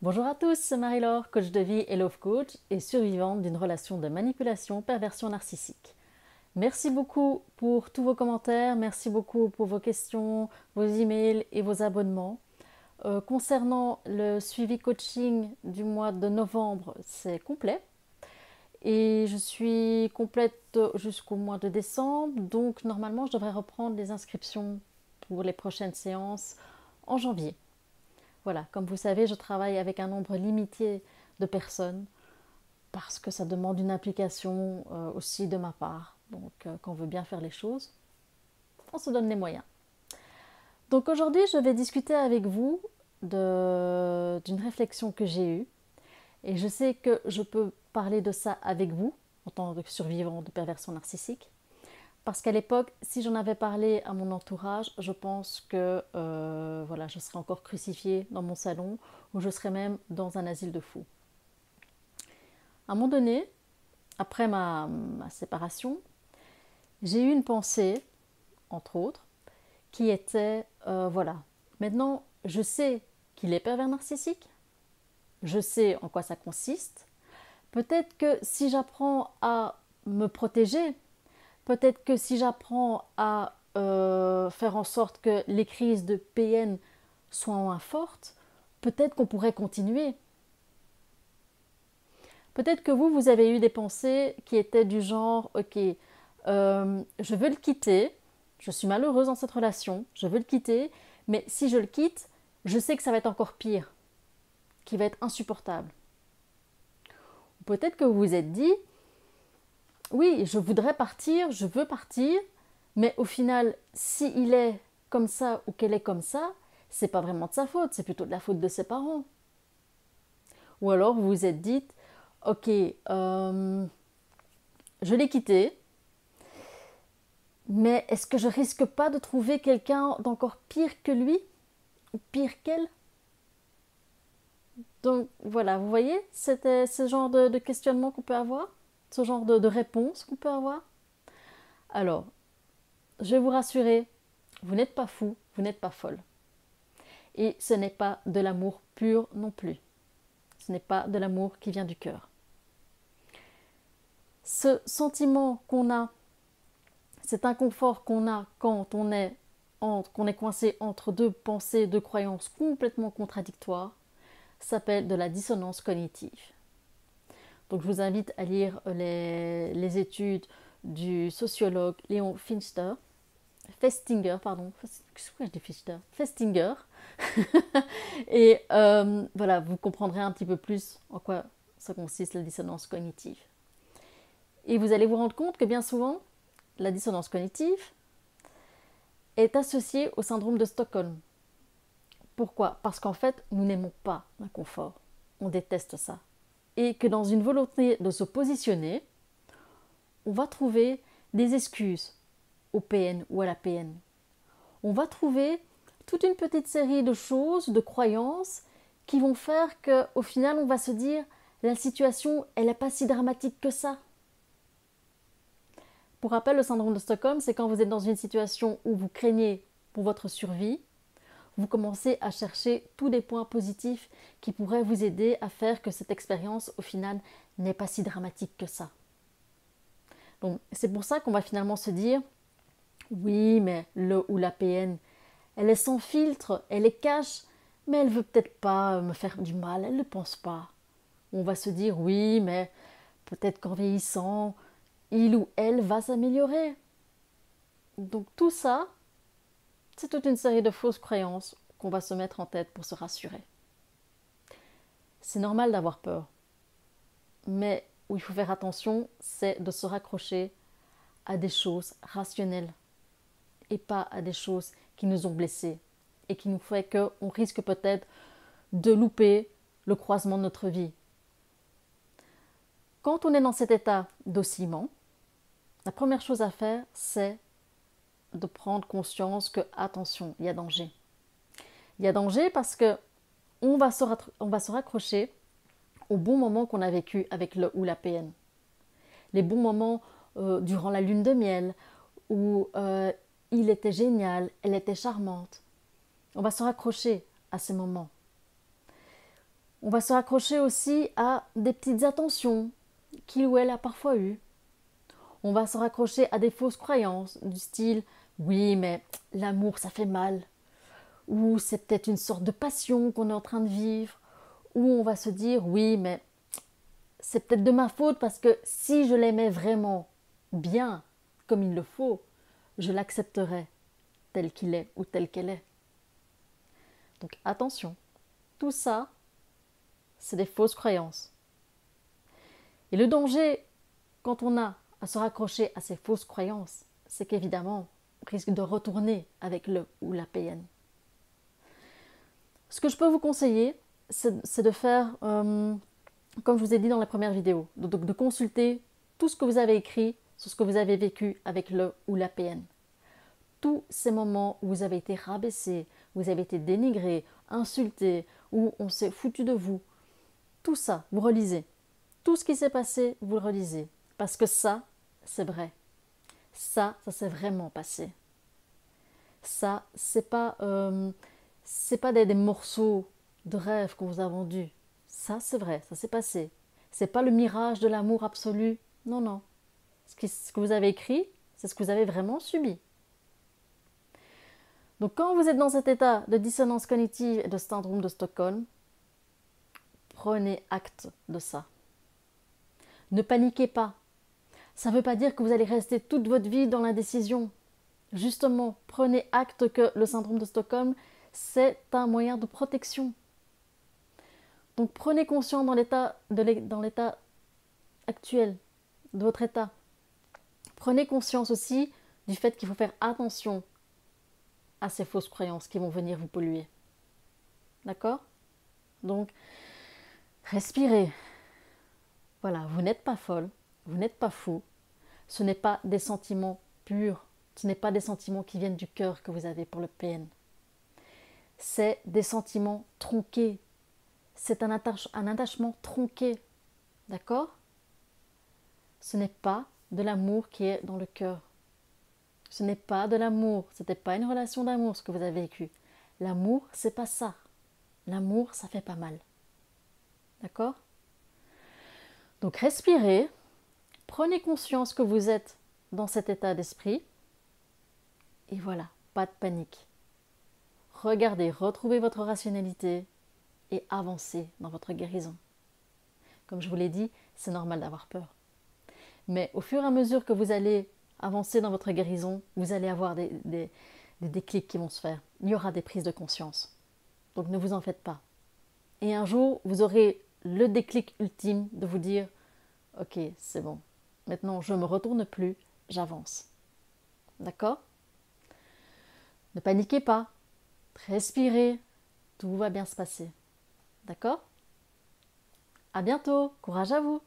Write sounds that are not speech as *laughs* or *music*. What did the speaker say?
Bonjour à tous, c'est Marie-Laure, coach de vie et love coach et survivante d'une relation de manipulation perversion narcissique. Merci beaucoup pour tous vos commentaires, merci beaucoup pour vos questions, vos emails et vos abonnements. Euh, concernant le suivi coaching du mois de novembre, c'est complet. Et je suis complète jusqu'au mois de décembre, donc normalement je devrais reprendre les inscriptions pour les prochaines séances en janvier. Voilà, comme vous savez, je travaille avec un nombre limité de personnes parce que ça demande une application euh, aussi de ma part. Donc, euh, quand on veut bien faire les choses, on se donne les moyens. Donc aujourd'hui, je vais discuter avec vous d'une réflexion que j'ai eue. Et je sais que je peux parler de ça avec vous, en tant que survivant de perversion narcissique. Parce qu'à l'époque, si j'en avais parlé à mon entourage, je pense que euh, voilà, je serais encore crucifiée dans mon salon ou je serais même dans un asile de fous. À un moment donné, après ma, séparation, j'ai eu une pensée, entre autres, qui était euh, voilà, maintenant je sais qu'il est pervers narcissique, je sais en quoi ça consiste. Peut-être que si j'apprends à me protéger, Peut-être que si j'apprends à euh, faire en sorte que les crises de PN soient moins fortes, peut-être qu'on pourrait continuer. Peut-être que vous, vous avez eu des pensées qui étaient du genre, ok, euh, je veux le quitter, je suis malheureuse dans cette relation, je veux le quitter, mais si je le quitte, je sais que ça va être encore pire, qui va être insupportable. Peut-être que vous vous êtes dit, oui, je voudrais partir, je veux partir, mais au final, s'il est comme ça ou qu'elle est comme ça, c'est pas vraiment de sa faute, c'est plutôt de la faute de ses parents. Ou alors vous vous êtes dit, ok, euh, je l'ai quitté, mais est-ce que je risque pas de trouver quelqu'un d'encore pire que lui ou pire qu'elle? Donc voilà, vous voyez, c'était ce genre de questionnement qu'on peut avoir? Ce genre de, réponse qu'on peut avoir Alors, je vais vous rassurer, vous n'êtes pas fou, vous n'êtes pas folle. Et ce n'est pas de l'amour pur non plus. Ce n'est pas de l'amour qui vient du cœur. Ce sentiment qu'on a, cet inconfort qu'on a quand on est, est coincé entre deux pensées, deux croyances complètement contradictoires, s'appelle de la dissonance cognitive. Donc je vous invite à lire euh, les, études du sociologue Léon Finster, Festinger, pardon, je dis Finster? Festinger. *laughs* Et euh, voilà, vous comprendrez un petit peu plus en quoi ça consiste la dissonance cognitive. Et vous allez vous rendre compte que bien souvent, la dissonance cognitive est associée au syndrome de Stockholm. Pourquoi? Parce qu'en fait, nous n'aimons pas l'inconfort. On déteste ça et que dans une volonté de se positionner, on va trouver des excuses au PN ou à la PN. On va trouver toute une petite série de choses, de croyances qui vont faire qu'au final on va se dire la situation elle n'est pas si dramatique que ça. Pour rappel, le syndrome de Stockholm, c'est quand vous êtes dans une situation où vous craignez pour votre survie, vous commencez à chercher tous les points positifs qui pourraient vous aider à faire que cette expérience, au final, n'est pas si dramatique que ça. Donc, c'est pour ça qu'on va finalement se dire oui, mais le ou la PN, elle est sans filtre, elle est cache, mais elle veut peut-être pas me faire du mal, elle ne pense pas. On va se dire oui, mais peut-être qu'en vieillissant, il ou elle va s'améliorer. Donc tout ça, c'est toute une série de fausses croyances qu'on va se mettre en tête pour se rassurer. C'est normal d'avoir peur, mais où il faut faire attention, c'est de se raccrocher à des choses rationnelles et pas à des choses qui nous ont blessés et qui nous fait qu'on risque peut-être de louper le croisement de notre vie. Quand on est dans cet état d'oscillement, la première chose à faire, c'est de prendre conscience que, attention, il y a danger. Il y a danger parce que on va se, raccrocher au bon moment qu'on a vécu avec le ou la PN. Les bons moments euh, durant la lune de miel, où euh, il était génial, elle était charmante. On va se raccrocher à ces moments. On va se raccrocher aussi à des petites attentions qu'il ou elle a parfois eues. On va se raccrocher à des fausses croyances du style oui, mais l'amour, ça fait mal. Ou c'est peut-être une sorte de passion qu'on est en train de vivre. Ou on va se dire oui, mais c'est peut-être de ma faute parce que si je l'aimais vraiment bien, comme il le faut, je l'accepterais tel qu'il est ou tel qu'elle est. Donc attention, tout ça, c'est des fausses croyances. Et le danger, quand on a à se raccrocher à ces fausses croyances, c'est qu'évidemment, risque de retourner avec le ou la PN. Ce que je peux vous conseiller, c'est de faire, euh, comme je vous ai dit dans la première vidéo, donc de consulter tout ce que vous avez écrit sur ce que vous avez vécu avec le ou la PN. Tous ces moments où vous avez été rabaissé, où vous avez été dénigré, insulté, où on s'est foutu de vous, tout ça, vous relisez. Tout ce qui s'est passé, vous le relisez. Parce que ça, c'est vrai. Ça, ça s'est vraiment passé. Ça, c'est pas, euh, c'est pas des, morceaux de rêve qu'on vous a vendus. Ça, c'est vrai, ça s'est passé. C'est pas le mirage de l'amour absolu. Non, non. Ce que vous avez écrit, c'est ce que vous avez vraiment subi. Donc, quand vous êtes dans cet état de dissonance cognitive et de syndrome de Stockholm, prenez acte de ça. Ne paniquez pas. Ça ne veut pas dire que vous allez rester toute votre vie dans l'indécision. Justement, prenez acte que le syndrome de Stockholm, c'est un moyen de protection. Donc prenez conscience dans l'état, actuel de votre état. Prenez conscience aussi du fait qu'il faut faire attention à ces fausses croyances qui vont venir vous polluer. D'accord? Donc, respirez. Voilà, vous n'êtes pas folle, vous n'êtes pas fou. Ce n'est pas des sentiments purs ce n'est pas des sentiments qui viennent du cœur que vous avez pour le PN. C'est des sentiments tronqués. C'est un, attachement tronqué. D'accord? Ce n'est pas de l'amour qui est dans le cœur. Ce n'est pas de l'amour. Ce n'était pas une relation d'amour ce que vous avez vécu. L'amour, c'est pas ça. L'amour, ça fait pas mal. D'accord? Donc respirez. Prenez conscience que vous êtes dans cet état d'esprit et voilà, pas de panique. Regardez, retrouvez votre rationalité et avancez dans votre guérison. Comme je vous l'ai dit, c'est normal d'avoir peur. Mais au fur et à mesure que vous allez avancer dans votre guérison, vous allez avoir des, des, déclics qui vont se faire. Il y aura des prises de conscience. Donc ne vous en faites pas. Et un jour, vous aurez le déclic ultime de vous dire, ok, c'est bon. Maintenant, je ne me retourne plus, j'avance. D'accord? Ne paniquez pas. Respirez. Tout va bien se passer. D'accord? À bientôt. Courage à vous.